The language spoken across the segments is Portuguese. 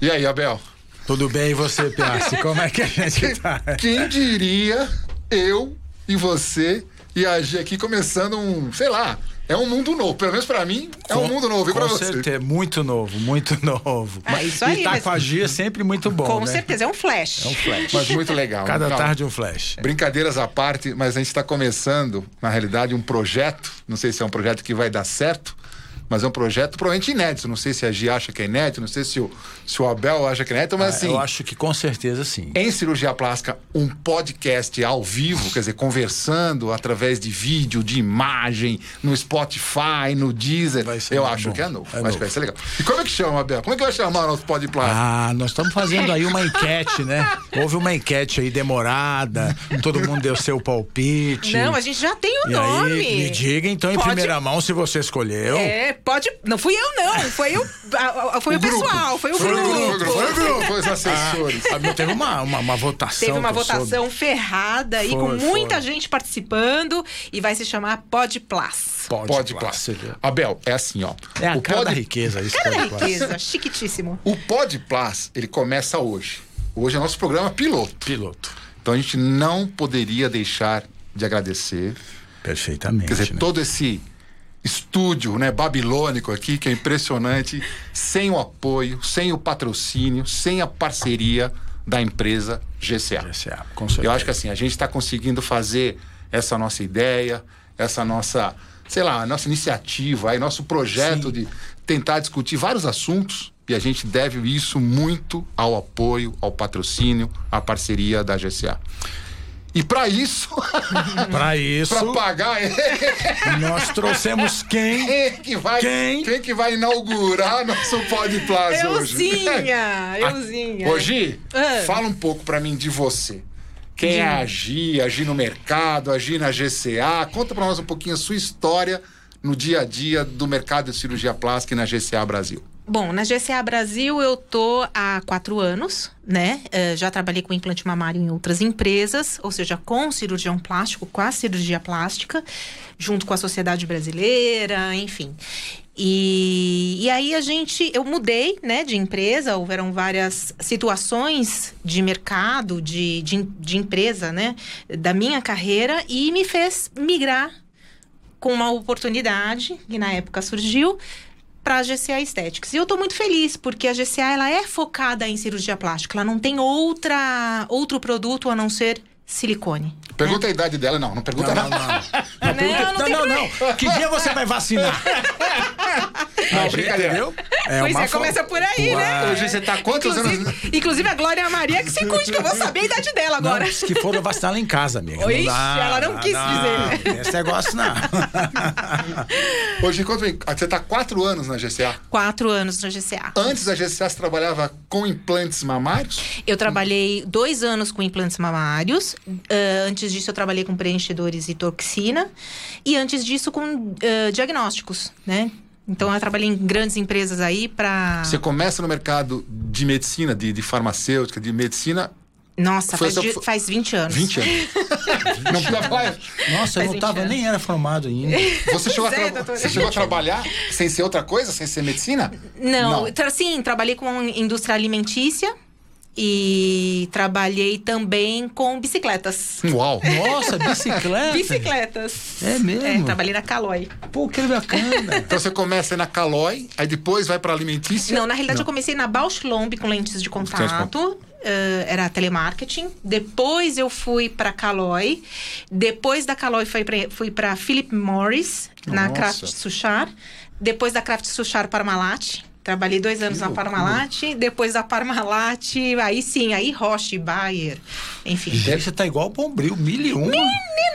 E aí, Abel? Tudo bem e você, Piassi? Como é que a gente tá? Quem diria eu e você e agir aqui começando um, sei lá, é um mundo novo. Pelo menos pra mim, é um mundo novo. E pra Com você? certeza, muito novo, muito novo. Ah, isso aí, e tá mas- com a Gia é sempre muito bom, Com né? certeza, é um flash. É um flash. Mas muito legal. Cada Não, tarde um flash. Brincadeiras à parte, mas a gente está começando, na realidade, um projeto. Não sei se é um projeto que vai dar certo, mas é um projeto provavelmente inédito. Não sei se a Gia acha que é inédito, não sei se o, se o Abel acha que é inédito, mas Ah, assim. Eu acho que com certeza sim. Em cirurgia plástica, um podcast ao vivo, quer dizer, conversando através de vídeo, de imagem, no Spotify, no Deezer. Vai ser Eu acho bom. que é novo. É acho novo. que vai ser legal. E como é que chama, Abel? Como é que vai chamar o nosso podcast? Ah, nós estamos fazendo aí uma enquete, né? Houve uma enquete aí demorada, todo mundo deu seu palpite. Não, a gente já tem o E nome. aí, me diga então em Pode- primeira mão se você escolheu. É, pode. Não fui eu, não. Foi o, a- a- foi o, grupo. pessoal, foi o Foi o grupo. grupo, foi o grupo, foi o grupo, foi os assessores. Ah, teve uma, uma, uma votação. Teve uma eu soube. votação ferrada aí, Foi, com muita foi. gente participando e vai se chamar Pod Plus. Pode, Pode, Plus, Plus. você viu? Abel, é assim, ó. É a o cara da Pod- riqueza isso. Cara da Pode Plus. riqueza, chiquitíssimo. O Pod Plus, ele começa hoje. Hoje é nosso programa piloto. Piloto. Então a gente não poderia deixar de agradecer. Perfeitamente. Quer dizer, né? todo esse estúdio né, babilônico aqui, que é impressionante, sem o apoio, sem o patrocínio, sem a parceria da empresa GCA. GCA, com certeza. Eu acho que assim, a gente está conseguindo fazer essa nossa ideia, essa nossa, sei lá, nossa iniciativa, aí, nosso projeto de tentar discutir vários assuntos. E a gente deve isso muito ao apoio, ao patrocínio, à parceria da GCA. E para isso, Pra isso, para pagar nós trouxemos quem? quem que vai, Quem? quem que vai inaugurar nosso Pod hoje? Euzinha, Euzinha. Ô, Gi, Ah. fala um pouco pra mim de você. Quem é a Gi, agir no mercado, agir na GCA? Conta pra nós um pouquinho a sua história no dia a dia do mercado de cirurgia plástica e na GCA Brasil. Bom, na GCA Brasil eu tô há quatro anos, né? Eh, já trabalhei com implante mamário em outras empresas, ou seja, com cirurgião plástico, com a cirurgia plástica, junto com a Sociedade Brasileira, enfim. E, e aí a gente, eu mudei, né, de empresa, houveram várias situações de mercado, de, de, de empresa, né, da minha carreira e me fez migrar com uma oportunidade que na época surgiu para a GCA Aesthetics. E eu estou muito feliz porque a GCA ela é focada em cirurgia plástica, ela não tem outra outro produto a não ser silicone. Pergunta a idade dela, não, não pergunta Não, não, nada. não. Não, não não, tem não, não. Que dia você vai vacinar? Não, brincadeira. entendeu? pois uma é, começa por aí, né? Hoje você tá há quantos inclusive, anos? inclusive a Glória Maria que se cuide, que eu vou saber a idade dela Não, agora. disse que foram vacinar lá em casa, amiga. Ixi, dá, ela não quis dizer. Esse negócio não. Hoje, mim, você tá há quatro anos na GCA. Quatro anos na GCA. Antes da GCA, você trabalhava com implantes mamários? Eu trabalhei dois anos com implantes mamários. Ah, antes disso, eu trabalhei com preenchedores e toxina. E antes disso, com ah, diagnósticos, né? Então, eu trabalhei em grandes empresas aí para... Você começa no mercado de medicina, de, de farmacêutica, de medicina, Nossa, faz, de- foi- faz 20 anos. 20 anos. não precisa falar. Nossa, eu Faz não 20 tava, anos. nem era formado ainda. Você chegou, é, tra- você chegou a trabalhar sem ser outra coisa, sem ser medicina? Não, Não. tra- sim, trabalhei com indústria alimentícia e trabalhei também com bicicletas. Uau! Nossa, bicicleta. Bicicletas. É mesmo? É, trabalhei na Caloi. Pô, que bacana. Então você começa aí na Calói, aí depois vai pra alimentícia. Não, na realidade eu comecei na Bausch Lomb com lentes de contato. eh, era telemarketing. Depois eu fui para Caloi. Depois da Caloi fui para fui para Philip Morris na Nossa. Craft Suchar. Depois da Craft Suchar Parmalat. Trabalhei dois anos Que na loucura. Parmalat. Depois da Parmalat, aí sim, aí Roche, Bayer, enfim. E daí você tá igual o Bombril, mil e uma. Menino,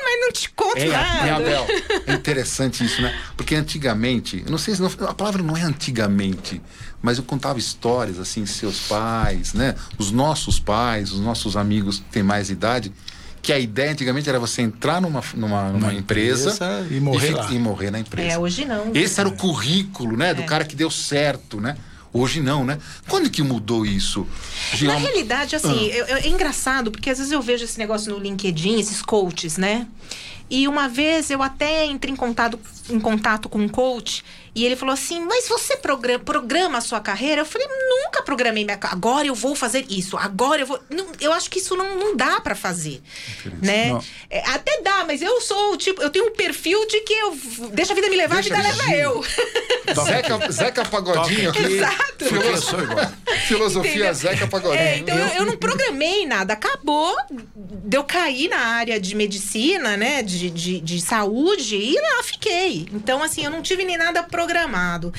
mas não te conto É, nada. é, Abel, é interessante isso, né? Porque antigamente, eu não sei se não- a palavra não é antigamente, mas eu contava histórias assim, seus pais, né? Os nossos pais, os nossos amigos que têm mais idade, que a ideia antigamente era você entrar numa, numa, numa Uma empresa, empresa e morrer lá. e morrer na empresa. É, hoje não. Esse era o currículo, né? Do É. cara que deu certo, né? Hoje não, né? Quando que mudou isso? Na Jean? realidade, assim, eu- eu- é engraçado, porque às vezes eu vejo esse negócio no LinkedIn, esses coaches, né? E uma vez eu até entrei em contato, em contato com um coach e ele falou assim: Mas você programa, programa a sua carreira? Eu falei: Nunca programei minha carreira. Agora eu vou fazer isso. Agora eu vou. Não, eu acho que isso não, não dá para fazer. Né? É, até dá, mas eu sou tipo. Eu tenho um perfil de que eu. Deixa a vida me levar, deixa a vida leva eu. Zeca, Zeca Pagodinho. Exato. Filosofia Entendeu? Zeca Pagodinho. É, então eu, eu, não programei nada. Acabou de eu cair na área de medicina, né? De, de, de saúde, e lá fiquei. Então, assim, eu não tive nem nada programado programado.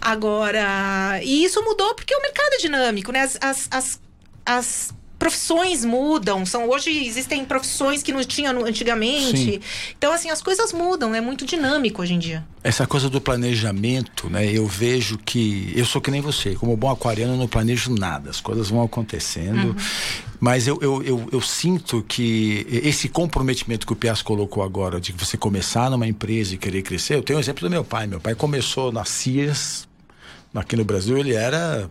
Agora, e isso mudou porque o mercado é dinâmico, né? As, as, as, as profissões mudam. São hoje existem profissões que não tinham antigamente. Sim. Então assim as coisas mudam. É muito dinâmico hoje em dia. Essa coisa do planejamento, né? Eu vejo que eu sou que nem você. Como bom aquariano, eu não planejo nada. As coisas vão acontecendo. Uhum. Mas eu, eu, eu, eu, sinto que esse comprometimento que o Pias colocou agora, de você começar numa empresa e querer crescer, eu tenho o um exemplo do meu pai. Meu pai começou na Sears, aqui no Brasil, ele era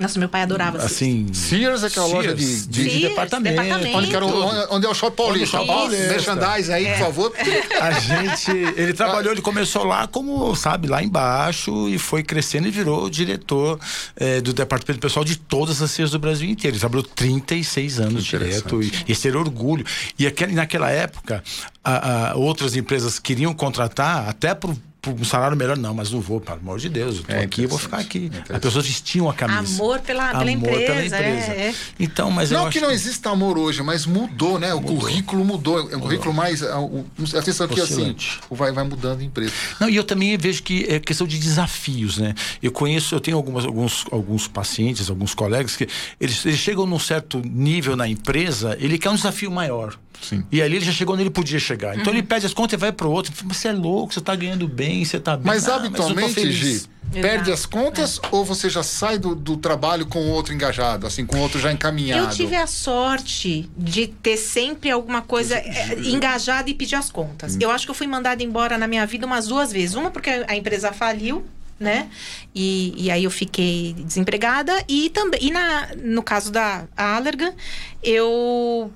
nossa, meu pai adorava assim, Sears. é aquela Sears, loja de, de, de departamento. departamento. Onde, onde, onde, é o Shopping Paulista. Shopping Paulista. Merchandise aí, é. por favor. A gente... Ele trabalhou, ele começou lá como, sabe, lá embaixo e foi crescendo e virou diretor é, do departamento pessoal de todas as Sears do Brasil inteiro. Ele trabalhou 36 anos direto e, e esse era orgulho. E aquele, naquela época, a, a, outras empresas queriam contratar até por um salário melhor, não, mas não vou, pelo amor de Deus, eu tô é aqui, eu vou ficar aqui. As pessoas vestiam a camisa. Amor pela, amor pela empresa. Pela empresa. É, é. Então, mas não que não exista amor hoje, mas mudou, né? O mudou. currículo mudou. É um currículo mais. A, a questão que assim, vai, vai mudando a empresa. Não, e eu também vejo que é questão de desafios, né? Eu conheço, eu tenho algumas, alguns, alguns pacientes, alguns colegas que eles, eles chegam num certo nível na empresa, ele quer um desafio maior. Sim. E ali ele já chegou onde ele podia chegar. Então uhum. ele pede as contas e vai pro outro. Você é louco, você tá ganhando bem, você tá bem. Mas ah, habitualmente, mas Gi, perde as contas é. ou você já sai do, do trabalho com outro engajado, assim, com outro já encaminhado? Eu tive a sorte de ter sempre alguma coisa é, engajada e pedir as contas. Hum. Eu acho que eu fui mandada embora na minha vida umas duas vezes. Uma porque a empresa faliu né? E, e aí eu fiquei desempregada e também e na, no caso da Allergan, eu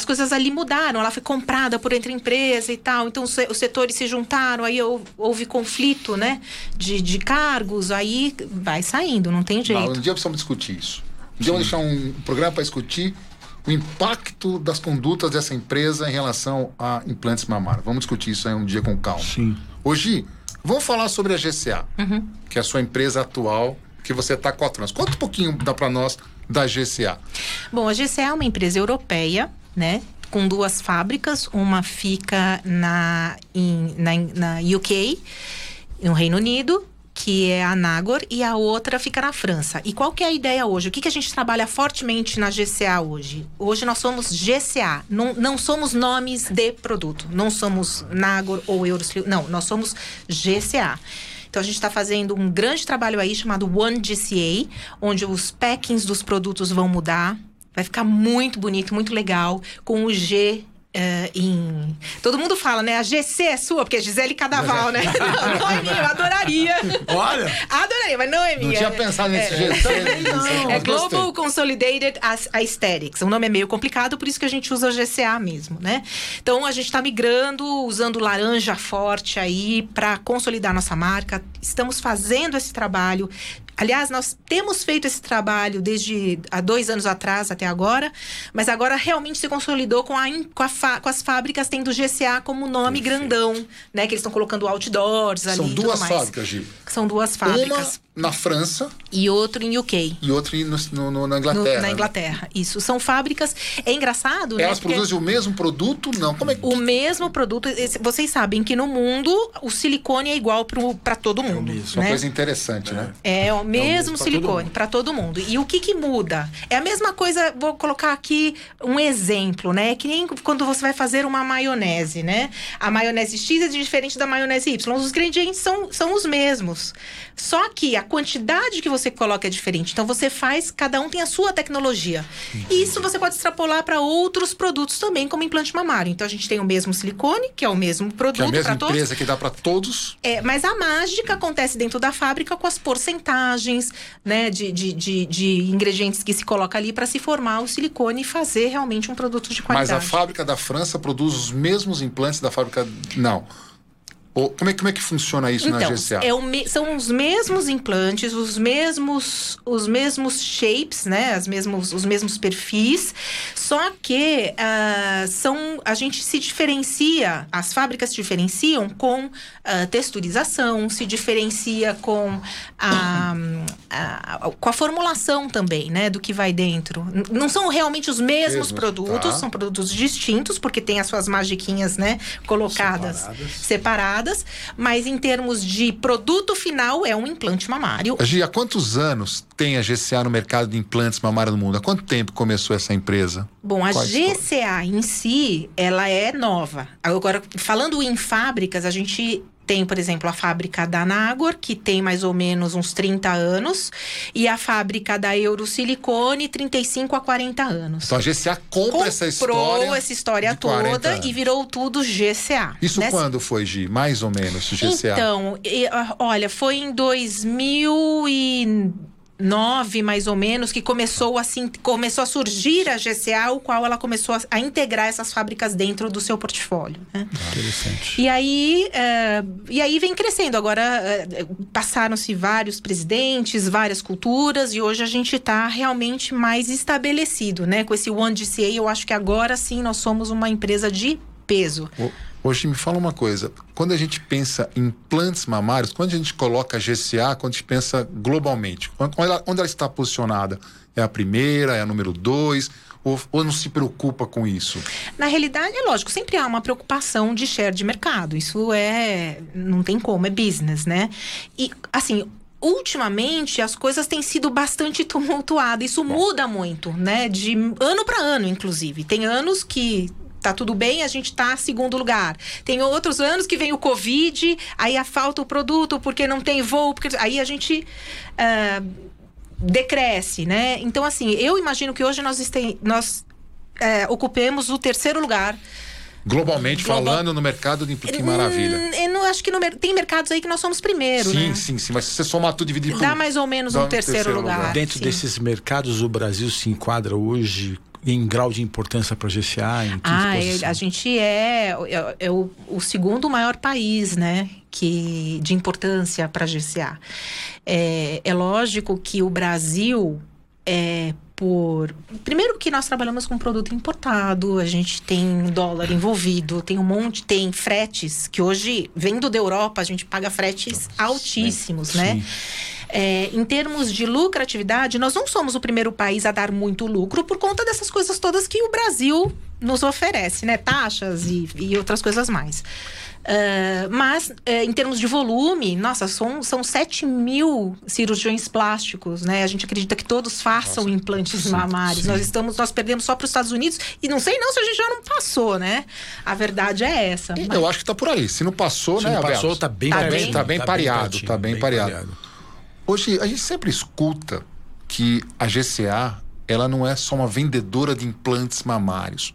as coisas ali mudaram, ela foi comprada por outra empresa e tal, então os, os setores se juntaram, aí houve conflito, né, de, de cargos, aí vai saindo, não tem jeito. Não, um dia precisamos discutir isso. Um dia vamos deixar um programa para discutir o impacto das condutas dessa empresa em relação a implantes mamários. Vamos discutir isso aí um dia com calma. Sim. Hoje, Vamos falar sobre a GCA, uhum. que é a sua empresa atual, que você está há quatro anos. Conta um pouquinho para nós da GCA. Bom, a GCA é uma empresa europeia, né? Com duas fábricas. Uma fica na, em, na, na UK, no Reino Unido, que é a Nagor, e a outra fica na França. E qual que é a ideia hoje? O que, que a gente trabalha fortemente na GCA hoje? Hoje nós somos GCA, não, não somos nomes de produto. Não somos Nagor ou Eurosfil, não, nós somos GCA. Então a gente está fazendo um grande trabalho aí chamado One GCA, onde os packings dos produtos vão mudar. Vai ficar muito bonito, muito legal, com o G Uh, em... Todo mundo fala, né? A GC é sua, porque é Gisele Cadaval, né? não, não é minha, eu adoraria. Olha! adoraria, mas não é minha. Não tinha pensado nesse é, GC. Não, é Global Consolidated Aesthetics. O nome é meio complicado, por isso que a gente usa GCA mesmo, né? Então a gente está migrando, usando laranja forte aí para consolidar nossa marca. Estamos fazendo esse trabalho. Aliás, nós temos feito esse trabalho desde há dois anos atrás até agora, mas agora realmente se consolidou com, a, com, a, com as fábricas tendo GCA como nome Perfeito. grandão, né? Que eles estão colocando outdoors ali. São duas fábricas, Gi. São duas fábricas. Uma na França. E outro em UK. E outro no, no, na Inglaterra. No, na Inglaterra, isso. São fábricas. É engraçado, né? Elas produzem o mesmo produto? Não. Como é que... O mesmo produto. Vocês sabem que no mundo o silicone é igual para todo mundo. É né? Uma coisa interessante, é. né? É o mesmo o silicone para todo, mundo. E o que, que muda? É a mesma coisa. Vou colocar aqui um exemplo, né? Que nem quando você vai fazer uma maionese, né? A maionese X é diferente da maionese Y. Os ingredientes são, são os mesmos. Só que a quantidade que você coloca é diferente. Então você faz, cada um tem a sua tecnologia. E isso você pode extrapolar para outros produtos também, como implante mamário. Então a gente tem o mesmo silicone, que é o mesmo produto Que é a mesma para todos. empresa que dá para todos. É, mas a mágica acontece dentro da fábrica com as porcentagens, né, de, de, de, de ingredientes que se coloca ali para se formar o silicone e fazer realmente um produto de Mas qualidade. a fábrica da França produz os mesmos implantes da fábrica. Não. Ou, como, é, como é que funciona isso na Então, GCA? é me- são os mesmos implantes, os mesmos, os mesmos shapes, né? As mesmos, os mesmos perfis. Só que ah, são, a gente se diferencia, as fábricas se diferenciam com ah, texturização, se diferencia com a, a- com a formulação também, né? Do que vai dentro. Não são realmente os mesmos Mesmos, produtos, tá. são produtos distintos, porque tem as suas magiquinhas, né? Colocadas Separadas. separadas, mas em termos de produto final é um implante mamário. Gi, há quantos anos tem a GCA no mercado de implantes mamários no mundo? Há quanto tempo começou essa empresa? Bom, a Qual a GCA em si, ela é nova. Agora, falando em fábricas, a gente tem, por exemplo, a fábrica da Nagor, que tem mais ou menos uns 30 anos, e a fábrica da Eurosilicone, 35 a 40 anos. Então a GCA compra essa Comprou história. essa história de 40 toda anos. e virou tudo GCA. Isso né? quando foi, Gi? Mais ou menos, GCA? Então, e, ah, olha, foi em 2009, mais ou menos, que começou assim, começou a surgir a GCA, o qual ela começou a, a integrar essas fábricas dentro do seu portfólio. né? Interessante. E aí, eh, e aí vem crescendo. Agora eh, passaram-se vários presidentes, várias culturas, e hoje a gente está realmente mais estabelecido, né? Com esse One GCA, eu acho que agora sim nós somos uma empresa de peso. Hoje me fala uma coisa. Quando a gente pensa em implantes mamários, quando a gente coloca a GCA, quando a gente pensa globalmente, onde ela, onde ela está posicionada? É a primeira, é a número dois? Ou, ou não se preocupa com isso? Na realidade, é lógico, sempre há uma preocupação de share de mercado. Isso é. Não tem como, é business, né? E, assim. Ultimamente as coisas têm sido bastante tumultuadas. Isso muda muito, né? De ano para ano, inclusive. Tem anos que tá tudo bem, a gente tá segundo lugar. Tem outros anos que vem o Covid, aí a falta o produto porque não tem voo, porque aí a gente ah, decresce, né? Então, assim, eu imagino que hoje nós, este- nós eh, ocupemos o terceiro lugar. Globalmente Global- falando no mercado de que maravilha. Hum, eu não acho que no tem mercados aí que nós somos primeiro, sim, né? sim, sim. Mas se você somar tudo dividir por Dá mais ou menos um um terceiro, terceiro lugar. lugar. Dentro sim. desses mercados, o Brasil se enquadra hoje em grau de importância para a GCA? Em que Ah, posição? a gente é, é, é o, o segundo maior país, né? Que, de importância para a GCA. É, é lógico que o Brasil é por. Primeiro que nós trabalhamos com produto importado, a gente tem dólar envolvido, tem um monte, tem fretes, que hoje, vindo da Europa, a gente paga fretes altíssimos, né? Sim. É, em termos de lucratividade, nós não somos o primeiro país a dar muito lucro por conta dessas coisas todas que o Brasil nos oferece, né? Taxas e, e outras coisas mais. Ah, mas, eh, em termos de volume, nossa, são, são 7 mil cirurgiões plásticos, né? A gente acredita que todos façam implantes mamários. Nós estamos, nós perdemos só para os Estados Unidos e não sei não se a gente já não passou, né? A verdade é essa. Mas- Eu acho que tá por aí. Se não passou, Se né, não passou, Alberto? tá bem Tá pertinho, bem- tá bem pareado, pertinho, tá bem pareado. Hoje, a gente sempre escuta que a GCA, ela não é só uma vendedora de implantes mamários.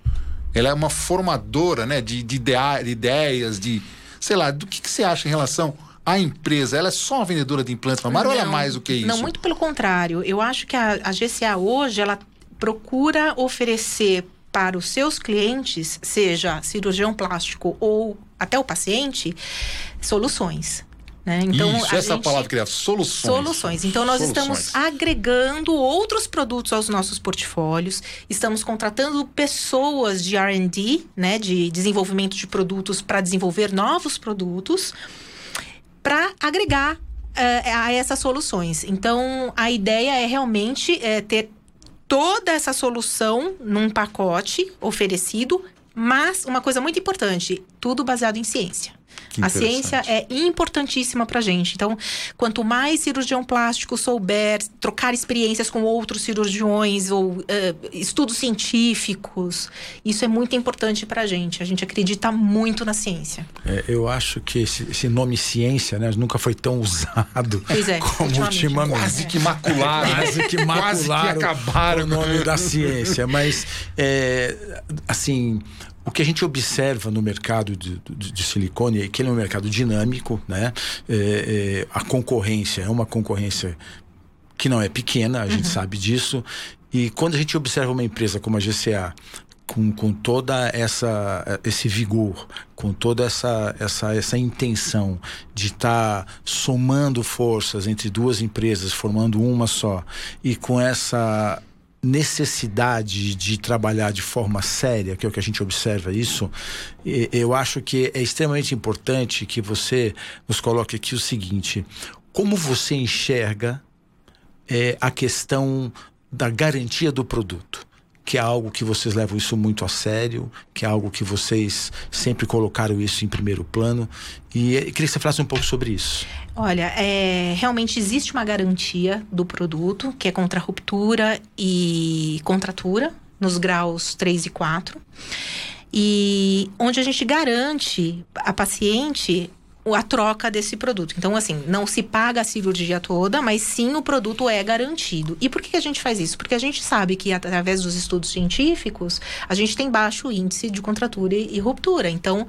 Ela é uma formadora, né, de, de, ideias, de... Sei lá, do que, que você acha em relação à empresa? Ela é só uma vendedora de implantes mamários ou ela é mais do que isso? Não, muito pelo contrário. Eu acho que a, a GCA hoje, ela procura oferecer para os seus clientes, seja cirurgião plástico ou até o paciente, soluções. Né? Então, isso, essa é gente- palavra é soluções. Soluções. Então, nós Soluções. estamos agregando outros produtos aos nossos portfólios, estamos contratando pessoas de RD, né, de desenvolvimento de produtos para desenvolver novos produtos, para agregar eh, a essas soluções. Então, a ideia é realmente eh, ter toda essa solução num pacote oferecido, mas uma coisa muito importante, tudo baseado em ciência. A ciência é importantíssima para gente. Então, quanto mais cirurgião plástico souber trocar experiências com outros cirurgiões ou uh, estudos científicos, isso é muito importante para a gente. A gente acredita muito na ciência. É, eu acho que esse, esse, nome ciência, né, nunca foi tão usado é, como ultimamente. ultimamente. Quase que macularam. Quase que macularam Quase que acabaram o nome da ciência. Mas, é, assim, o que a gente observa no mercado de, de, de silicone é que ele é um mercado dinâmico, né? É, é, a concorrência é uma concorrência que não é pequena, a gente uhum. sabe disso. E quando a gente observa uma empresa como a GCA com, com toda essa esse vigor, com toda essa essa, essa intenção de estar tá somando forças entre duas empresas, formando uma só, e com essa necessidade de trabalhar de forma séria, que é o que a gente observa isso, eu acho que é extremamente importante que você nos coloque aqui o seguinte: como você enxerga é, a questão da garantia do produto? Que é algo que vocês levam isso muito a sério, que é algo que vocês sempre colocaram isso em primeiro plano. E eu queria que você falasse um pouco sobre isso. Olha, é, realmente existe uma garantia do produto, que é contra ruptura e contratura, nos graus 3 e 4. E onde a gente garante a paciente a troca desse produto. Então, assim, não se paga a cirurgia toda, mas sim o produto é garantido. E por que a gente faz isso? Porque a gente sabe que, através dos estudos científicos, a gente tem baixo índice de contratura e, ruptura. Então, uh,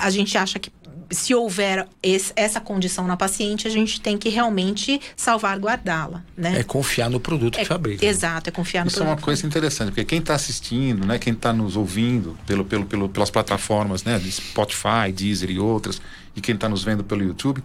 a gente acha que se houver esse, essa condição na paciente, a gente tem que realmente salvaguardá-la, né? É confiar no produto é, que fabrica. Exato, é confiar no Isso produto. Isso é uma coisa interessante, porque quem está assistindo, né, quem está nos ouvindo pelo, pelo, pelo, pelas plataformas, né, de Spotify, Deezer e outras, e quem está nos vendo pelo YouTube,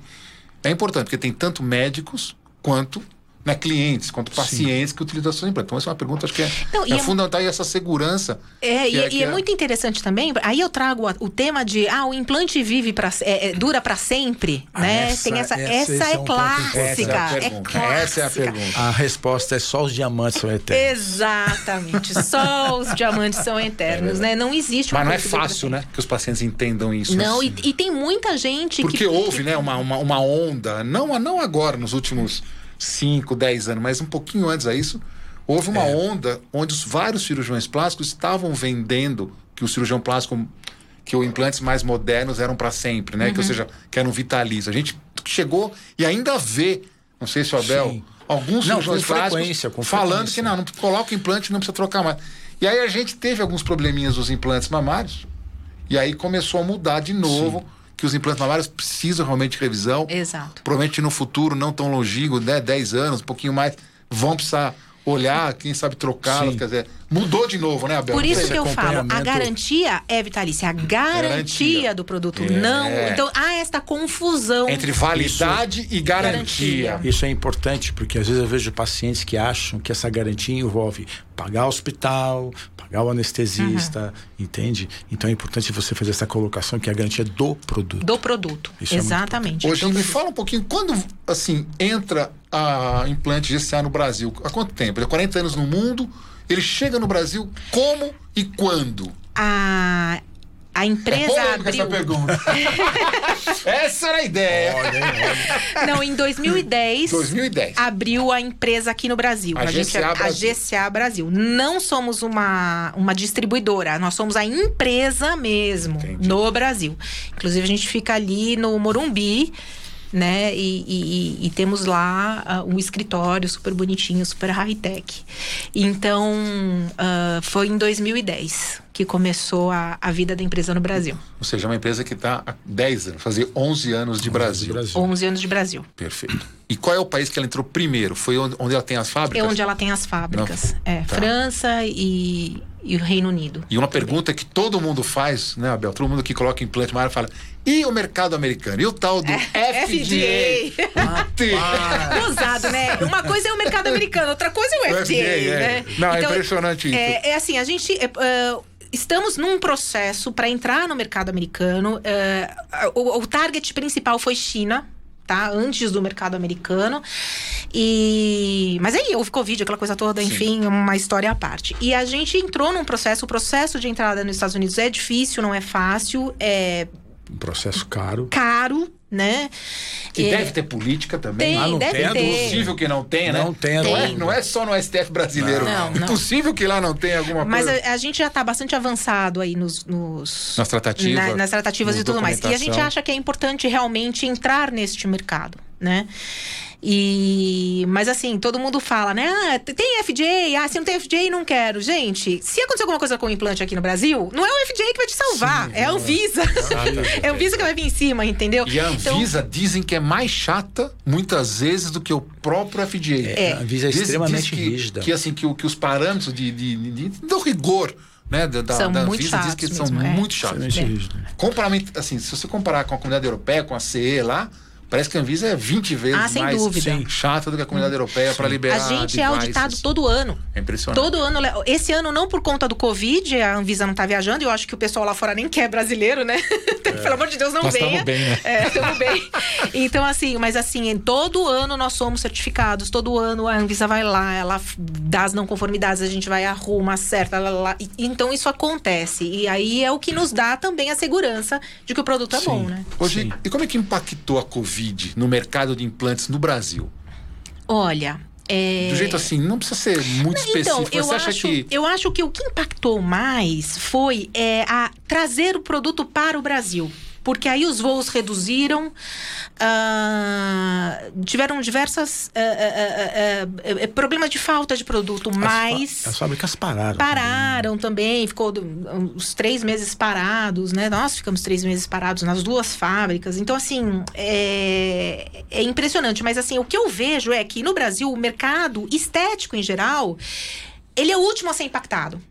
é importante, porque tem tanto médicos quanto né, clientes, quanto pacientes Sim. que utilizam seus implantes. Então, essa é uma pergunta, acho que é, Não, é, é fundamental e essa segurança. É, e, é, e é, é, muito interessante também, aí eu trago o tema de, ah, o implante vive para é, dura para sempre, ah, né? Essa, Tem essa, essa, essa é, um clássica, essa é, clássica. Essa é a pergunta. A resposta é só os diamantes são eternos. Exatamente, só os diamantes são eternos, né? Não existe Mas não é fácil, né, que os pacientes entendam isso. Não, assim. e, e, tem muita gente Porque que... Porque houve, que... né, uma, uma, uma onda, não, não agora, nos últimos 5, 10 anos, mas um pouquinho antes a isso, houve uma é. onda onde os vários cirurgiões plásticos estavam vendendo que o cirurgião plástico, que os implantes mais modernos eram para sempre, né? Uhum. Que, ou uhum. seja, que eram vitalícios. A gente chegou e ainda vê, não sei se o Abel, Sim. alguns não, cirurgiões plásticos falando que não, não coloca o implante, não precisa trocar mais. E aí a gente teve alguns probleminhas dos implantes mamários. E aí começou a mudar de novo. Sim que os implantes mamários precisam realmente de revisão. Exato. Provavelmente no futuro, não tão longínquo, né, 10 anos, um pouquinho mais, vão precisar olhar, quem sabe trocá-las, quer dizer, mudou de novo, né, Abel? Por isso que eu falo, a garantia é vitalícia, a garantia, garantia. do produto, é. não. Então há esta confusão entre validade isso, e garantia. garantia. Isso é importante porque às vezes eu vejo pacientes que acham que essa garantia envolve pagar hospital, pagar o anestesista, uhum. entende? Então é importante você fazer essa colocação que é a garantia do produto. Do produto. Isso é Exatamente. É Hoje me fala um pouquinho quando assim entra a implante GCA no Brasil. Há quanto tempo? É 40 anos no mundo. Ele chega no Brasil como e quando? A a empresa é abriu. Essa pergunta. essa era a ideia. Olha, olha. Não, em 2010, 2010 abriu a empresa aqui no Brasil. A, a GCA gente, Brasil. A GCA Brasil. Não somos uma, uma distribuidora, nós somos a empresa mesmo Entendi. no Brasil. Inclusive, a gente fica ali no Morumbi né? E, e, e, temos lá uh, um escritório super bonitinho, super high-tech. Então, uh, foi em 2010 que começou a, a vida da empresa no Brasil. Ou seja, uma empresa que está há 10 anos, fazer 11 anos de Brasil. Brasil. 11 anos de Brasil. Perfeito. E qual é o país que ela entrou primeiro? Foi onde, onde ela tem as fábricas? É onde ela tem as fábricas. Não. É, tá. França e, e o Reino Unido. E uma pergunta que todo mundo faz, né, Abel? Todo mundo que coloca implante uma área fala: e o mercado americano? E o tal do é, FDA? FDA. Usado, né? Uma coisa é o mercado americano, outra coisa é o, o FDA, FDA é. né? Não, é então, é impressionante isso. É, é assim, a gente. Uh, estamos num processo para entrar no mercado americano. Uh, o, o target principal foi China, tá? Antes do mercado americano. E mas aí houve Covid, aquela coisa toda, Sim. enfim, uma história à parte. E a gente entrou num processo, o processo de entrada nos Estados Unidos é difícil, não é fácil, é Um processo caro. caro, né? Que É, deve ter política também. Tem, Ah, não deve tem ter. dúvida. Impossível que não tenha, né? Não tem, não, é, Tem. não é só no STF brasileiro. Não, não. Impossível que lá não tenha alguma Mas coisa. a, a gente já está bastante avançado aí nos, nos- Nas tratativas, na- nas tratativas nos e tudo mais. E a gente acha que é importante realmente entrar neste mercado, né? E mas assim, todo mundo fala, né? Ah, tem FDA, ah, se não tem FDA, não quero. Gente, se acontecer alguma coisa com o implante aqui no Brasil, não é o FDA que vai te salvar, é a Anvisa. é a Anvisa que vai vir em cima, entendeu? E a Então, Anvisa dizem que é mais chata, muitas vezes, do que o próprio FDA. É, a Anvisa é Diz- extremamente diz que, rígida. Que, assim, que, o- que os parâmetros de, de, de- de- do rigor né, da, São da muito Anvisa diz que chatos são mesmo, é. muito chatos. Extremamente É. rígido. Comparamente, assim, se você comparar com a comunidade europeia, com a CE lá, parece que a Anvisa é 20 vezes Ah, sem mais dúvida. chata do que a comunidade europeia para liberar a gente é devices. auditado todo ano. É impressionante. Todo ano, esse ano não por conta do Covid, a Anvisa não tá viajando, e eu acho que o pessoal lá fora nem quer brasileiro, né? Pelo amor de Deus, não Nós venha. estamos bem, né? É, estamos bem. Então, assim, mas assim, em todo ano nós somos certificados, todo ano a Anvisa vai lá, ela dá as não conformidades, a gente vai arruma, acerta, lá, lá, lá. Então isso acontece. E aí é o que nos dá também a segurança de que o produto é Sim. bom, né? Hoje, Sim. e como é que impactou a Covid no mercado de implantes no Brasil? Olha. É... Do jeito assim, não precisa ser muito específico, Então, mas eu você acho, acha que. eu acho que o que impactou mais foi é, a trazer o produto para o Brasil. Porque aí os voos reduziram, ah, tiveram diversas ah, ah, problemas de falta de produto, As mas fa- As fábricas pararam. pararam também, ficou uns três meses parados, né? Nós ficamos três meses parados nas duas fábricas. Então, assim, é, é impressionante. Mas, assim, o que eu vejo é que no Brasil, o mercado estético em geral, ele é o último a ser impactado.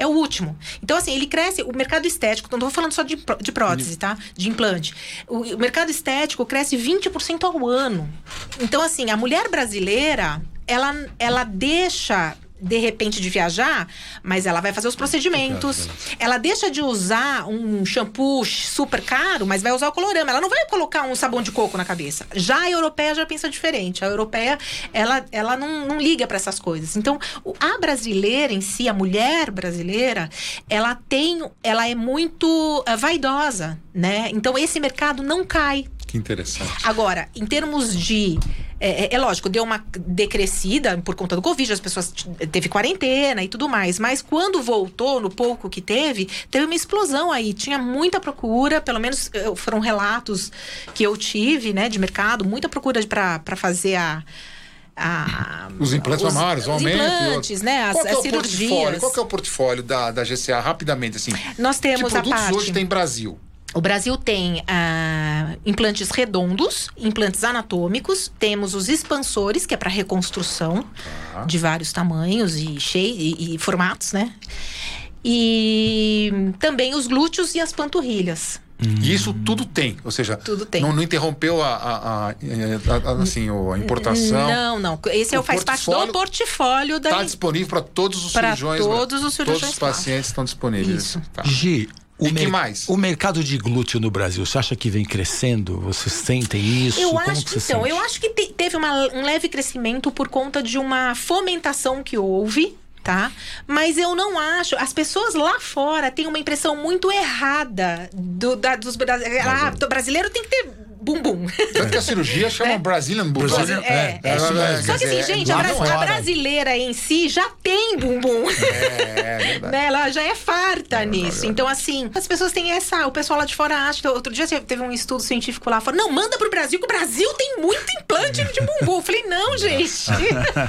É o último. Então, assim, ele cresce. O mercado estético, não estou falando só de, de prótese, tá? De implante. O, o mercado estético cresce 20% ao ano. Então, assim, a mulher brasileira, ela, ela deixa. De repente de viajar, mas ela vai fazer os procedimentos. Ela deixa de usar um shampoo super caro, mas vai usar o colorama. Ela não vai colocar um sabão de coco na cabeça. Já a europeia já pensa diferente. A europeia, ela, ela não, não liga para essas coisas. Então, a brasileira em si, a mulher brasileira, ela tem, ela é muito eh, vaidosa, né? Então, esse mercado não cai. Que interessante. Agora, em termos de. É, é- é lógico, deu uma decrescida por conta do Covid, as pessoas teve quarentena e tudo mais. Mas quando voltou, no pouco que teve, teve uma explosão aí. Tinha muita procura, pelo menos eh, foram relatos que eu tive, né, de mercado, muita procura para fazer a. a- Os implantes mamários, o os aumento. implantes, né? As, Qual que é as o portfólio? cirurgias. Qual que é o portfólio da, da GCA, rapidamente, assim? Nós Que temos a produtos parte. hoje tem Brasil? O Brasil tem implantes redondos, implantes anatômicos, temos os expansores, que é para reconstrução Tá. de vários tamanhos e, e, e formatos, né? E também os glúteos e as panturrilhas. E isso tudo tem, ou seja, Tudo tem. Não, não interrompeu a, a- a- a- a- assim, a importação. Não, não. Esse é, O faz parte do portfólio portfólio da. Está disponível para todos os Pra cirurgiões. todos os cirurgiões Todos os pacientes estão disponíveis. Isso. Tá. Gi, o, E que mais? o mercado de glúteo no Brasil, você acha que vem crescendo? Vocês sentem isso? Eu Como acho que que você então, sente? eu acho que te- teve uma- um leve crescimento por conta de uma fomentação que houve. Tá? Mas eu não acho. As pessoas lá fora têm uma impressão muito errada do, da, dos brasileiros. Ah, o brasileiro tem que ter bumbum. Tanto que a cirurgia chama Brazilian Bulldogs. Brazilian- É, é, isso mesmo. Só que assim, gente, a, bra- a brasileira em si já tem bumbum. É, é né? Ela já é farta É, nisso. Então, assim, as pessoas têm essa. O pessoal lá de fora acha. Outro dia teve um estudo científico lá fora. Não, manda pro Brasil, que o Brasil tem muito implante de bumbum. Eu falei, não, gente.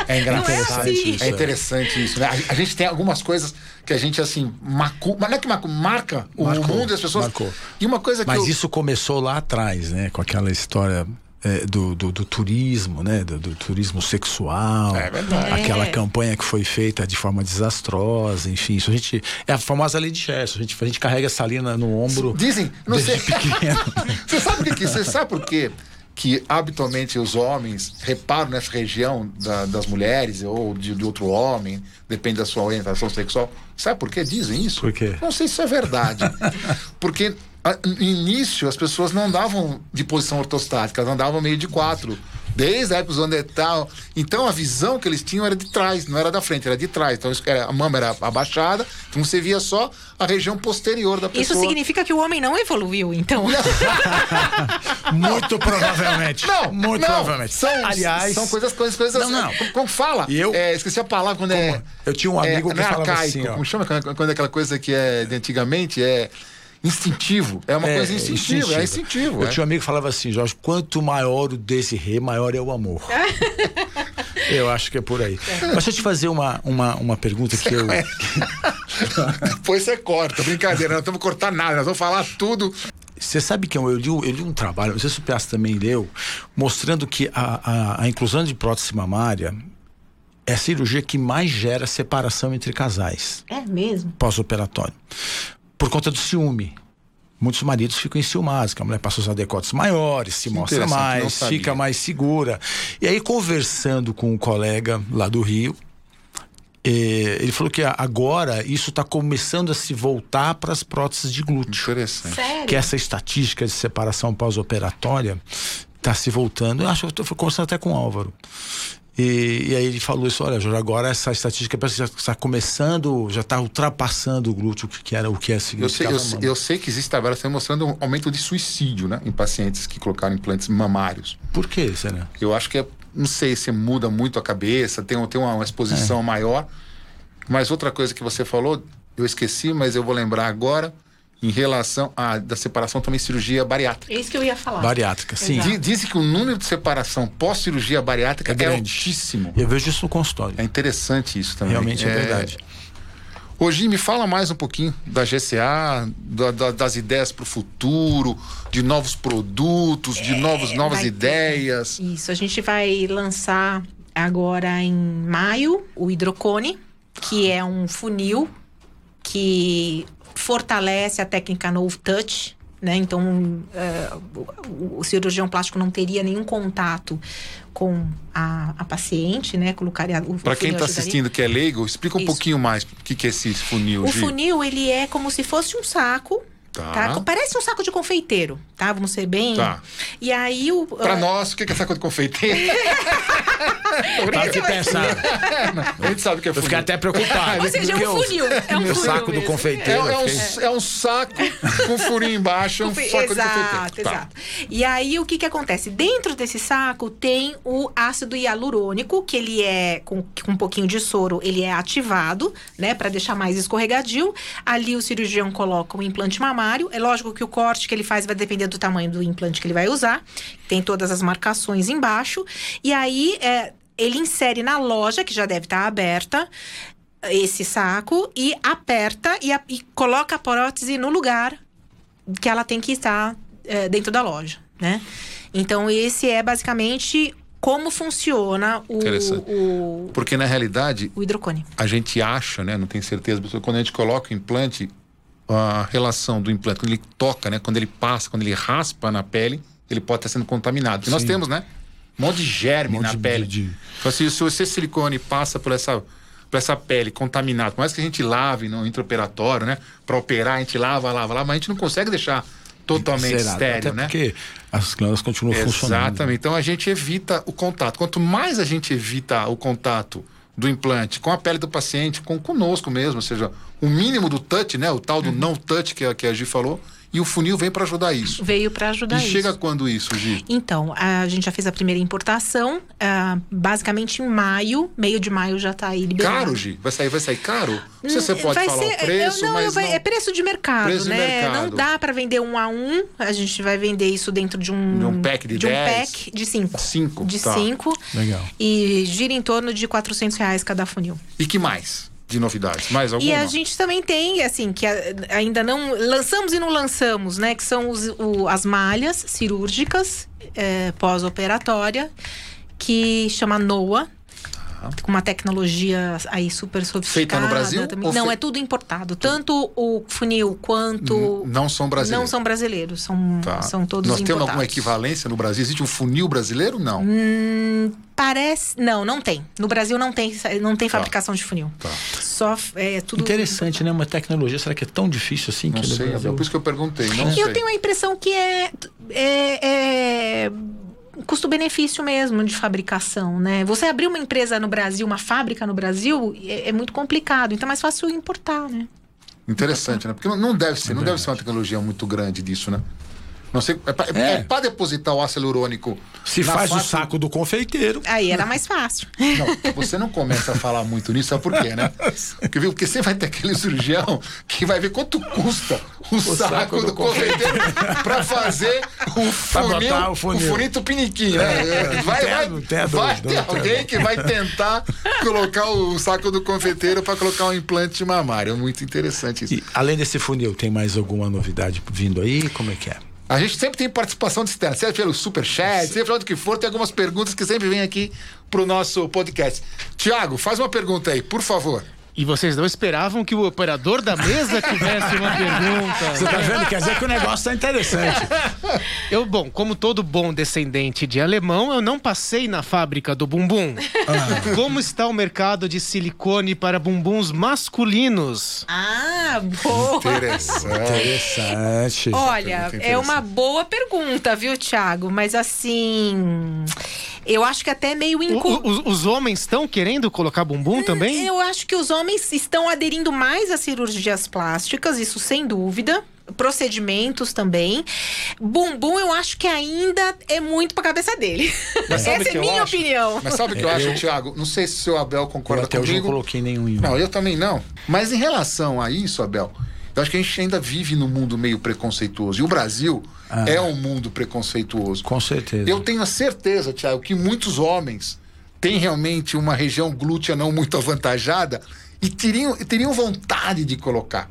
É não é engraçado assim. isso. É interessante isso, né? A, a gente tem algumas coisas que a gente, assim, macu... mas não é que macu... marca o Marcou, mundo e as pessoas. marcou. E uma coisa que Mas eu... isso começou lá atrás, né? Com aquela história é, do, do, do turismo, né? Do, do turismo sexual. É verdade. Aquela É. campanha que foi feita de forma desastrosa, enfim. Isso a gente. É a famosa lei de Gerson. A gente, a gente carrega essa linha no ombro. Dizem, não desde sei. pequeno. Você sabe o que, que você sabe por quê? Que habitualmente os homens reparam nessa região da- das mulheres ou de, de outro homem, depende da sua orientação sexual. Sabe por que dizem isso? Por quê? Não sei se isso é verdade. Porque a- no início as pessoas não andavam de posição ortostática, elas andavam meio de quatro. Desde a época do Neandertal. Então a visão que eles tinham era de trás, não era da frente, era de trás. Então era- a mama era abaixada, então você via só a região posterior da pessoa. Isso significa que o homem não evoluiu, então. Muito provavelmente. Não, muito não, provavelmente. São, Aliás, são coisas, coisas, coisas. Não, não. Como, como fala? E eu- É, esqueci a palavra quando é. Eu tinha um amigo é, que não é falava arcaico, assim, ó. Como chama? Quando, quando é aquela coisa que é de antigamente é instintivo. É uma É, coisa instintiva, é instintivo. Eu é. tinha um amigo que falava assim, Jorge, quanto maior o desirê, maior é o amor. eu acho que é por aí. Mas deixa eu te fazer uma, uma, uma pergunta que eu. Depois você corta, brincadeira, nós não vamos cortar nada, nós vamos falar tudo. Você sabe que eu, eu, li, eu li um trabalho, não sei se o Piazza também leu, mostrando que a, a, a inclusão de prótese mamária é a cirurgia que mais gera separação entre casais É mesmo? pós-operatório. Por conta do ciúme. Muitos maridos ficam enciumados, que a mulher passa a usar decotes maiores, se Que mostra mais, fica mais segura. E aí, conversando com um colega lá do Rio, eh, ele falou que agora isso está começando a se voltar para as próteses de glúteo. Interessante. Sério? Que essa estatística de separação pós-operatória está se voltando. Eu acho que eu estou conversando até com o Álvaro. E, e aí ele falou isso, olha, Jorge, agora essa estatística parece que já está começando, já está ultrapassando o glúteo, que era o que é Eu sei, eu, sei- eu sei que existe tabela tá mostrando um aumento de suicídio, né? Em pacientes que colocaram implantes mamários. Por que, será? Eu acho que é, não sei se muda muito a cabeça, tem, tem uma, uma exposição É. maior. Mas outra coisa que você falou, eu esqueci, mas eu vou lembrar agora, em relação à da separação também cirurgia bariátrica. É isso que eu ia falar. Bariátrica, sim. Dizem que o número de separação pós-cirurgia bariátrica É é, altíssimo. Eu vejo isso no consultório. É interessante isso também. Realmente é, verdade. Hoje me fala mais um pouquinho da GCA, da- da- das ideias para o futuro, de novos produtos, de novos, novas É, vai ter. ideias. Isso, a gente vai lançar agora em maio o Hidrocone, que é um funil que fortalece a técnica no touch. Né? Então, eh, o, o cirurgião plástico não teria nenhum contato com a, a paciente, né? Colocaria o Para quem está assistindo que é leigo, explica um Isso. pouquinho mais o que, que é esse funil, O Gi. funil, ele é como se fosse um saco. Tá. Tá. Parece um saco de confeiteiro, tá? Vamos ser bem. Tá. E aí o. Para ah, nós, o que é saco de confeiteiro? Para que pensar. a gente sabe o que é Eu fiquei funil. até preocupado. Ou seja, é um funil. É um Meu funil saco do mesmo. É, confeiteiro. é eu um, é um saco com furinho embaixo, é um saco exato, de confeiteiro. Tá. exato. E aí, o que que acontece? Dentro desse saco tem o ácido hialurônico, que ele é, com, com um pouquinho de soro, ele é ativado, né? Pra deixar mais escorregadio. Ali o cirurgião coloca o implante mamário. É lógico que o corte que ele faz vai depender do tamanho do implante que ele vai usar. Tem todas as marcações embaixo. E aí, é, ele insere na loja, que já deve estar aberta, esse saco e aperta e, a- e coloca a prótese no lugar que ela tem que estar é, dentro da loja, né? Então esse é basicamente como funciona o, o, Porque na realidade, o hidrocone. a gente acha, né? Não tenho certeza, quando a gente coloca o implante, a relação do implante, quando ele toca, né? Quando ele passa, quando ele raspa na pele, ele pode estar sendo contaminado. E nós temos, né? Um monte de germe Um monte na de- pele. de- Então, assim, se esse silicone passa por essa, por essa pele contaminada, por mais que a gente lave no intraoperatório, né? Para operar, a gente lava, lava, lava, mas a gente não consegue deixar totalmente Será? estéreo, Até né? porque as glândulas continuam funcionando. Exatamente. Então a gente evita o contato. Quanto mais a gente evita o contato do implante com a pele do paciente, com conosco mesmo, ou seja, o mínimo do touch, né? O tal do Uhum. não touch que, a- que a Gi falou, e o funil vem para ajudar isso. Veio para ajudar e isso. chega quando isso, Gi? Então, a gente já fez a primeira importação, ah, basicamente em maio, meio de maio já tá aí liberado. Caro, Gi? Vai sair, vai sair caro? Não sei se você Hum, pode vai falar ser- o preço, eu- não, mas eu não... é preço de mercado, Preço de né? mercado. Não dá para vender um a um. A gente vai vender isso dentro de um De um pack de um 10? pack de cinco. Cinco, De tá. cinco. Legal. E gira em torno de 400 reais cada funil. E que mais de novidades? Mais alguma? E a gente também tem, assim, que ainda não lançamos e não lançamos, né? Que são os- o- as malhas cirúrgicas é, pós-operatória, que chama NOA. Com uma tecnologia aí super sofisticada. no Brasil Não, fe- é tudo importado. Tanto o funil quanto. N- não são brasileiros. Não são brasileiros, são, Tá. são todos Nós temos importados. alguma equivalência no Brasil? Existe um funil brasileiro? Não. Hum, parece. Não, não tem. No Brasil não tem, não tem fabricação de funil. Tá. Só é tudo. Interessante, né? Uma tecnologia, será que é tão difícil assim? Não que sei, é por isso que eu perguntei. Não E sei. eu tenho a impressão que é, é, é custo-benefício mesmo de fabricação, né? Você abrir uma empresa no Brasil, uma fábrica no Brasil, é, é muito complicado. Então é mais fácil importar, né? Interessante, né? Porque não- não deve ser, não deve ser uma tecnologia muito grande disso, né? Não sei, é pra, É. é pra depositar o ácido hialurônico. Se faz o saco do confeiteiro. Aí era mais fácil. Não, você não começa a falar muito nisso, sabe por quê, né? Porque, viu? Porque você vai ter aquele cirurgião que vai ver quanto custa o, saco, saco do, do confeiteiro pra fazer o funil, botar o o funil. funil tupiniquim, né? Vai, Tem- vai, vai dois, ter alguém que vai tentar colocar o saco do confeiteiro pra colocar um implante mamário. É muito interessante isso. E, além desse funil, tem mais alguma novidade vindo aí? Como é que é? A gente sempre tem participação de externa, seja pelo superchat, seja pelo que for, tem algumas perguntas que sempre vêm aqui pro nosso podcast. Tiago, faz uma pergunta aí, por favor. E vocês não esperavam que o operador da mesa tivesse uma pergunta. Você tá vendo? Quer dizer que o negócio tá interessante. Eu, bom, como todo bom descendente de alemão, eu não passei na fábrica do bumbum. Ah. Como está o mercado de silicone para bumbuns masculinos? Ah, boa! Interessante. Interessante. Olha, Pergunta é uma boa pergunta, viu, Thiago? Mas assim, eu acho que até meio O- inco... o- os, os homens estão querendo colocar bumbum também? Eu acho que os homens estão aderindo mais às cirurgias plásticas, isso sem dúvida. Procedimentos também. Bumbum, eu acho que ainda é muito pra cabeça dele. Essa é eu minha acho? opinião. Mas sabe o que eu acho, Tiago? Não sei se o seu Abel Eu concorda até hoje não comigo. coloquei nenhum em Não, eu também não. Mas em relação a isso, Abel, eu acho que a gente ainda vive num mundo meio preconceituoso. E o Brasil é um mundo preconceituoso. Com certeza. Eu tenho a certeza, Tiago, que muitos homens têm realmente uma região glútea não muito avantajada e teriam, teriam vontade de colocar.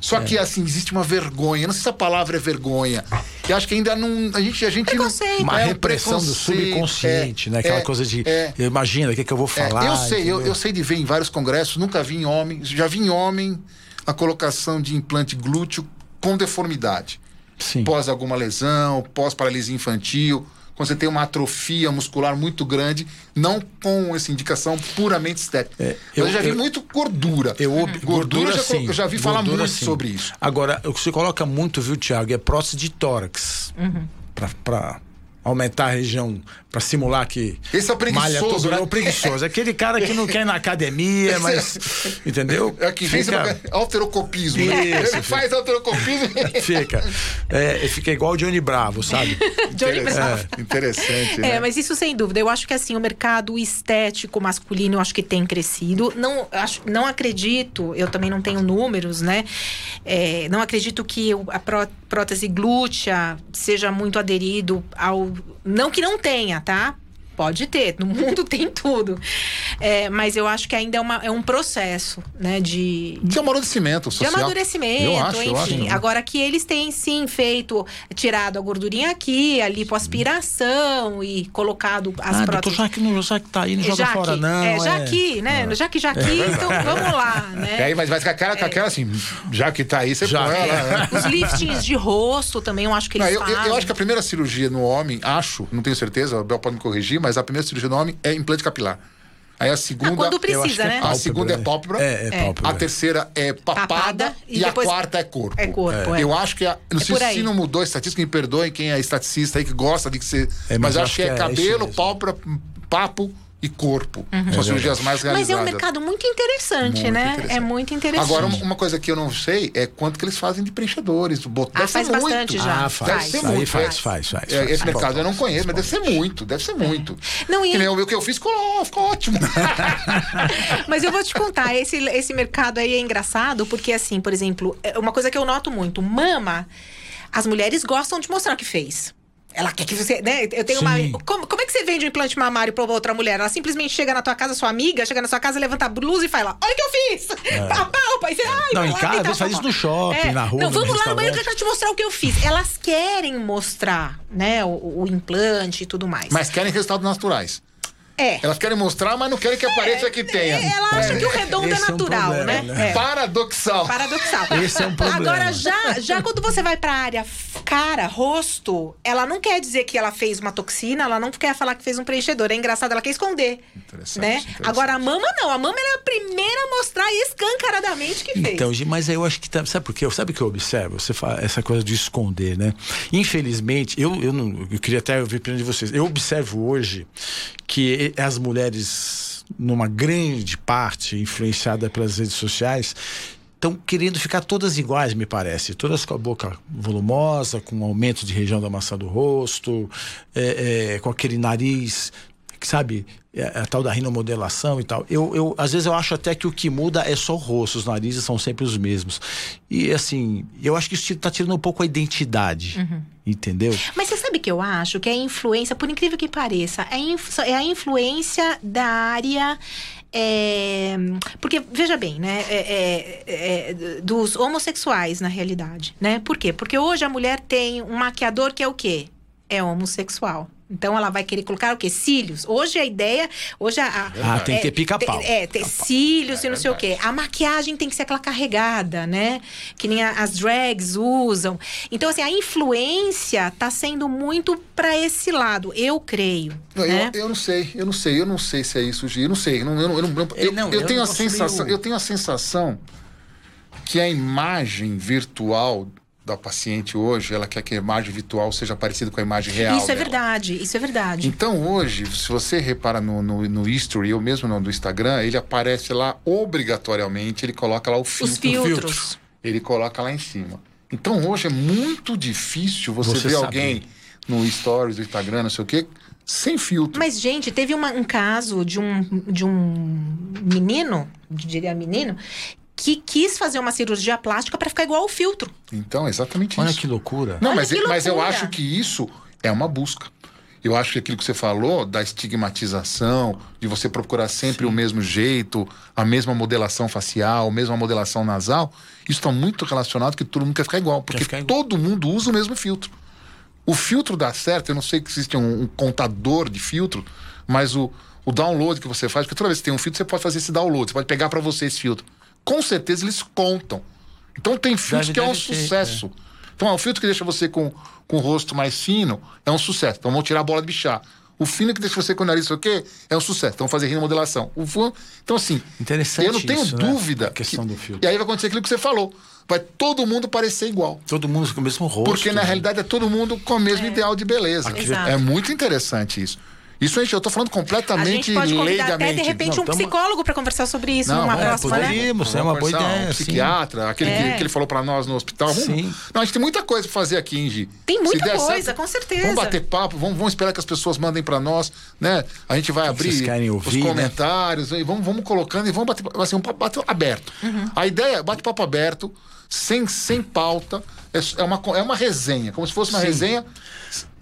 Só É. que, assim, existe uma vergonha. Não sei se a palavra é vergonha. Eu acho que ainda não. A gente, a gente não. Uma é um repressão do subconsciente, é, né? Aquela é, coisa de. é. Imagina, o que, que eu vou É, falar? eu sei, eu, eu sei de ver em vários congressos, nunca vi em homem, já vi em homem a colocação de implante glúteo com deformidade. Sim. Pós alguma lesão, pós paralisia infantil, quando você tem uma atrofia muscular muito grande, não com essa indicação puramente estética. É, eu, eu- já vi eu- muito gordura. Eu, gordura, eu já, sim. eu já vi falar Gordura, muito sim. sobre isso. Agora, o que você coloca muito, viu, Thiago, é prótese de tórax. Uhum. Pra, pra aumentar a região, pra simular que. Esse é o preguiçoso, malha tudo, né? É o preguiçoso. Aquele cara que não quer ir na academia, mas. Entendeu? É que Fica- alterocopismo. né? Isso, Ele faz alterocopismo. Fica. É, fica igual o Johnny Bravo, sabe? Johnny Bravo. Interessante, É, né? mas isso sem dúvida. Eu acho que assim, o mercado estético masculino, eu acho que tem crescido. Não, acho, não acredito, eu também não tenho números, né? É, não acredito que a pró- prótese glútea seja muito aderido ao. Não que não tenha, tá? Pode ter, no mundo tem tudo. É, mas eu acho que ainda é, uma- é um processo, né? De, De amadurecimento de social. amadurecimento, Eu acho, eu enfim. acho. Agora que eles têm sim feito, tirado a gordurinha aqui, a lipoaspiração e colocado as ah, próteses. já que, não, já que tá aí, não joga já fora, que, não. é, já é. que, né? Já que, já que, então vamos lá, E né? aí, mas, mas com aquela, com aquela assim, já que tá aí, você Já põe que- ela. né? Os liftings de rosto também, eu acho que Não, eles eu, eu- fazem. eu acho que a primeira cirurgia no homem, acho, não tenho certeza, o Bel pode me corrigir, mas a primeira cirurgia no homem é implante capilar. Aí a segunda. Ah, quando Eu acho precisa, que é né? A pálpebra, segunda é né? pálpebra. É, é pálpebra. A terceira é papada, Papada, e, e a quarta é corpo. É corpo, é. Eu acho que. A, não É sei se não mudou a estatística, me perdoem quem é estaticista aí que gosta de que você. É, mas mas acho acho que é que é cabelo, pálpebra, papo e corpo. Uhum. São cirurgias mais realizadas. Mas é um mercado muito interessante, Muito né? interessante. É muito interessante. Agora, uma coisa que eu não sei é quanto que eles fazem de preenchedores. do botão. Ah, faz bastante muito. já. Ah, faz. Deve faz, é. faz, faz. É, faz, esse faz. mercado eu não conheço, mas deve ser muito, deve ser muito. Não, e- Que nem o que eu fiz, ficou, ficou ótimo. Mas eu vou te contar, esse, esse mercado aí é engraçado, porque assim, por exemplo, é uma coisa que eu noto muito, mama, as mulheres gostam de mostrar o que fez. Ela quer que você, né? Eu tenho Sim. uma. Como, como é que você vende um implante mamário pra outra mulher? Ela simplesmente chega na tua casa, sua amiga, chega na sua casa, levanta a blusa e fala: Olha o que eu fiz! Apalpa! Aí você, ai, Não, em casa, e às vezes faz isso no shopping, na rua, Não, vamos lá no banheiro que eu quero te mostrar o que eu fiz. Elas querem mostrar, né, o, o implante e tudo mais. Mas querem resultados naturais. É. Elas querem mostrar, mas não querem que apareça que tenha. Ela acha que o redondo é Esse é um natural, problema, né? né? É. Paradoxal. Paradoxal. Esse é um problema. Agora, já, já quando você vai pra área cara, rosto, ela não quer dizer que ela fez uma toxina, ela não quer falar que fez um preenchedor. É engraçado, ela quer esconder. Interessante, né? interessante. Agora a mama não, a mama ela é a primeira a mostrar escancaradamente que fez. Então, mas aí eu acho que tá- sabe por quê? Sabe o que eu observo? Você fala essa coisa de esconder, né? Infelizmente, eu, eu não, eu queria até ouvir a opinião de vocês. Eu observo hoje que as mulheres, numa grande parte influenciada pelas redes sociais, estão querendo ficar todas iguais, me parece. Todas com a boca volumosa, com um aumento de região da maçã do rosto, é, é, com aquele nariz, sabe, é, a tal da rinomodelação e tal. Eu, eu, às vezes eu acho até que o que muda é só o rosto, os narizes são sempre os mesmos. E assim, eu acho que isso está tirando um pouco a identidade, entendeu? Mas você sabe que eu acho que é influência, por incrível que pareça, é, inf- é a influência da área. é, porque, veja bem, né? é- é- é, dos homossexuais, na realidade. Né? Por quê? Porque hoje a mulher tem um maquiador que é o quê? É homossexual. Então ela vai querer colocar o quê? Cílios. Hoje a ideia. Hoje a. a- Ah, tem que ter pica-pau. tem- É, ter cílios e não sei o quê. A maquiagem tem que ser aquela carregada, né? Que nem a- as drags usam. Então, assim, a influência tá sendo muito para esse lado, eu creio. Não, né? eu, eu não sei, eu não sei, eu não sei se é isso, Gi. Eu não sei. Eu, não, eu, não- eu, não- eu- Ele não, eu eu tenho a sensação, eu tenho a sensação que a imagem virtual da paciente hoje, ela quer que a imagem virtual seja parecida com a imagem real. Isso é dela. verdade, isso é verdade. Então hoje, se você repara no, no, no history, ou mesmo no do Instagram, ele aparece lá obrigatoriamente, ele coloca lá o filtro. Os filtros. Ele coloca lá em cima. Então hoje é muito difícil você, Você ver saber. alguém no stories do Instagram, não sei o quê, sem filtro. Mas, gente, teve uma- um caso de um, de um menino, diria menino, que quis fazer uma cirurgia plástica para ficar igual ao filtro. Então, é exatamente Olha isso. que loucura. Não, Olha mas, que mas eu loucura. acho que isso é uma busca. Eu acho que aquilo que você falou da estigmatização, de você procurar sempre o mesmo jeito, a mesma modelação facial, a mesma modelação nasal, isso está muito relacionado que todo mundo quer ficar igual, porque ficar igual. todo mundo usa o mesmo filtro. O filtro dá certo, eu não sei que existe um, um contador de filtro, mas o, o download que você faz, porque toda vez que tem um filtro, você pode fazer esse download, você pode pegar para você esse filtro. Com certeza eles contam. Então tem filtro Deve- que é um ter, sucesso. Então, ó, o filtro que deixa você com, com o rosto mais fino é um sucesso. Então, vamos tirar a bola de bichar. O fino que deixa você com o nariz, sei o quê, é um sucesso. Então, fazer rinomodelação. O fu- Então, assim, Interessante eu não tenho isso, né? dúvida. A questão do filtro. E aí vai acontecer aquilo que você falou. Vai todo mundo parecer igual. Todo mundo com o mesmo rosto. Porque, na né? realidade, é todo mundo com o mesmo ideal de beleza. Exato. É muito interessante isso. Isso, gente, eu tô falando A completamente gente pode convidar leigamente. até, de repente, Não, um tamo- psicólogo para conversar sobre isso Não, numa é, próxima, né? poderíamos, é uma boa ideia, Um sim. psiquiatra, aquele que, É. que ele falou pra nós no hospital. Vamos, Sim. não, a gente tem muita coisa pra fazer aqui, hein, Gi? Tem Se muita der coisa, com certeza. Vamos bater papo, vamos, vamos esperar que as pessoas mandem pra nós, né? A gente vai abrir ouvir, os né? comentários e vamos, vamos colocando e vamos bater, ser um papo bate- aberto. Uhum. A ideia é bate-papo aberto, sem, sem pauta, é, é uma, é uma resenha, como se fosse uma Sim. resenha.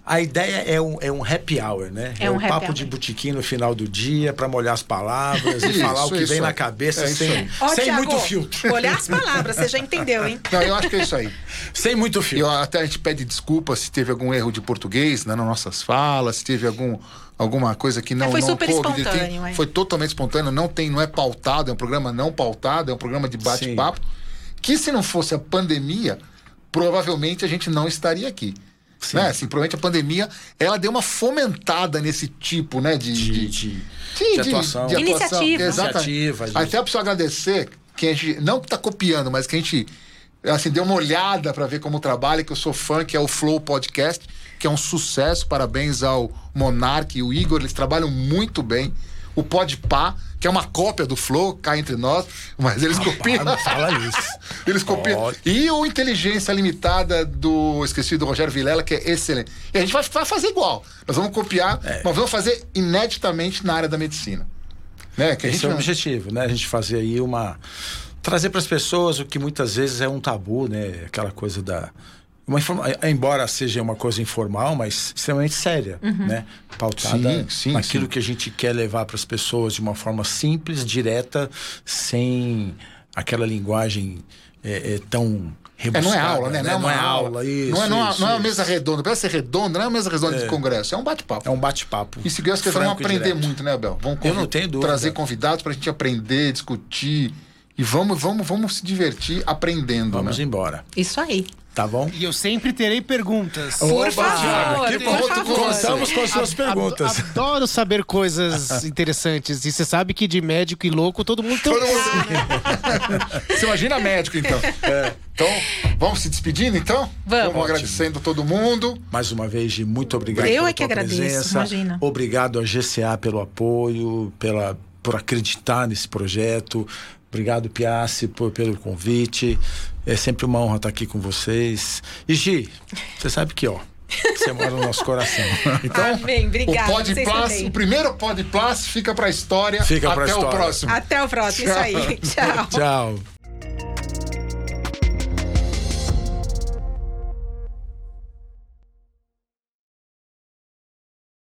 A ideia é um, é um happy hour, né? É um um happy papo hour. de botiquim no final do dia para molhar as palavras e Isso, falar o que isso vem na cabeça É isso sem, sem Thiago, muito filtro. Olhar as palavras, você já entendeu, hein? Não, eu acho que é isso aí. Sem muito E filtro. eu- até a gente pede desculpa se teve algum erro de português né, nas nossas falas, se teve algum, alguma coisa que não, Mas foi não super coube espontâneo, é. Foi totalmente espontâneo, não tem, não é pautado, é um programa não pautado, é um programa de bate-papo. Que se não fosse a pandemia, provavelmente a gente não estaria aqui. Né? Assim, provavelmente a pandemia ela deu uma fomentada nesse tipo né, de, De, de, de, Sim, de atuação. Iniciativa. Exatamente. Iniciativa, de- Até preciso agradecer que a gente não que tá copiando, mas que a gente assim, deu uma olhada para ver como trabalha, que eu sou fã, que é o Flow Podcast, que é um sucesso. Parabéns ao Monark e o Igor, eles trabalham muito bem. O Podpah, que é uma cópia do Flow, cá entre nós, mas eles copiam. não fala isso. Eles copiam. E o Inteligência Limitada do, esqueci, do Rogério Vilela, que é excelente. E a gente vai, vai fazer igual. Nós vamos copiar, É. mas vamos fazer ineditamente na área da medicina. Né? Que a Esse gente é o não- objetivo, né? A gente fazer aí uma. Trazer para as pessoas o que muitas vezes é um tabu, né? Aquela coisa da. Uma informa... Embora seja uma coisa informal, mas extremamente séria, né? Pautada Sim, sim, naquilo sim. que a gente quer levar para as pessoas de uma forma simples, direta, sem aquela linguagem é, é, tão É, rebuscada. não é aula, né? Não, uma é aula, isso. Não é, não é- isso, não é uma mesa redonda. Parece ser redonda, não é uma mesa redonda de congresso, é um bate-papo. É um bate-papo. E se Deus quiser, vamos aprender direto. muito, né, Abel? Vamos Eu não tenho dúvida. trazer convidados para a gente aprender, discutir. E vamos, vamos, vamos se divertir aprendendo. Vamos né? embora. Isso aí. Tá bom? E eu sempre terei perguntas. Por Oba, favor, que por favor. Contamos com as suas Ad- perguntas. Adoro saber coisas interessantes. E você sabe que de médico e louco todo mundo tem um Todo mundo- Você imagina médico, então. Então, vamos se despedindo, então? Vamos. agradecendo todo mundo. Mais uma vez, Gi, muito obrigado Eu pela é que tua agradeço, presença. imagina. Obrigado à GCA pelo apoio, pela, por acreditar nesse projeto. Obrigado, Piassi, por, pelo convite. É sempre uma honra estar aqui com vocês. E Gi, você sabe que, ó, você mora no nosso coração. Então, Amém, obrigada, o Podplas, também. o primeiro Podplas fica pra história. Fica Até pra o história. próximo. Até o próximo, isso aí. Tchau. Tchau.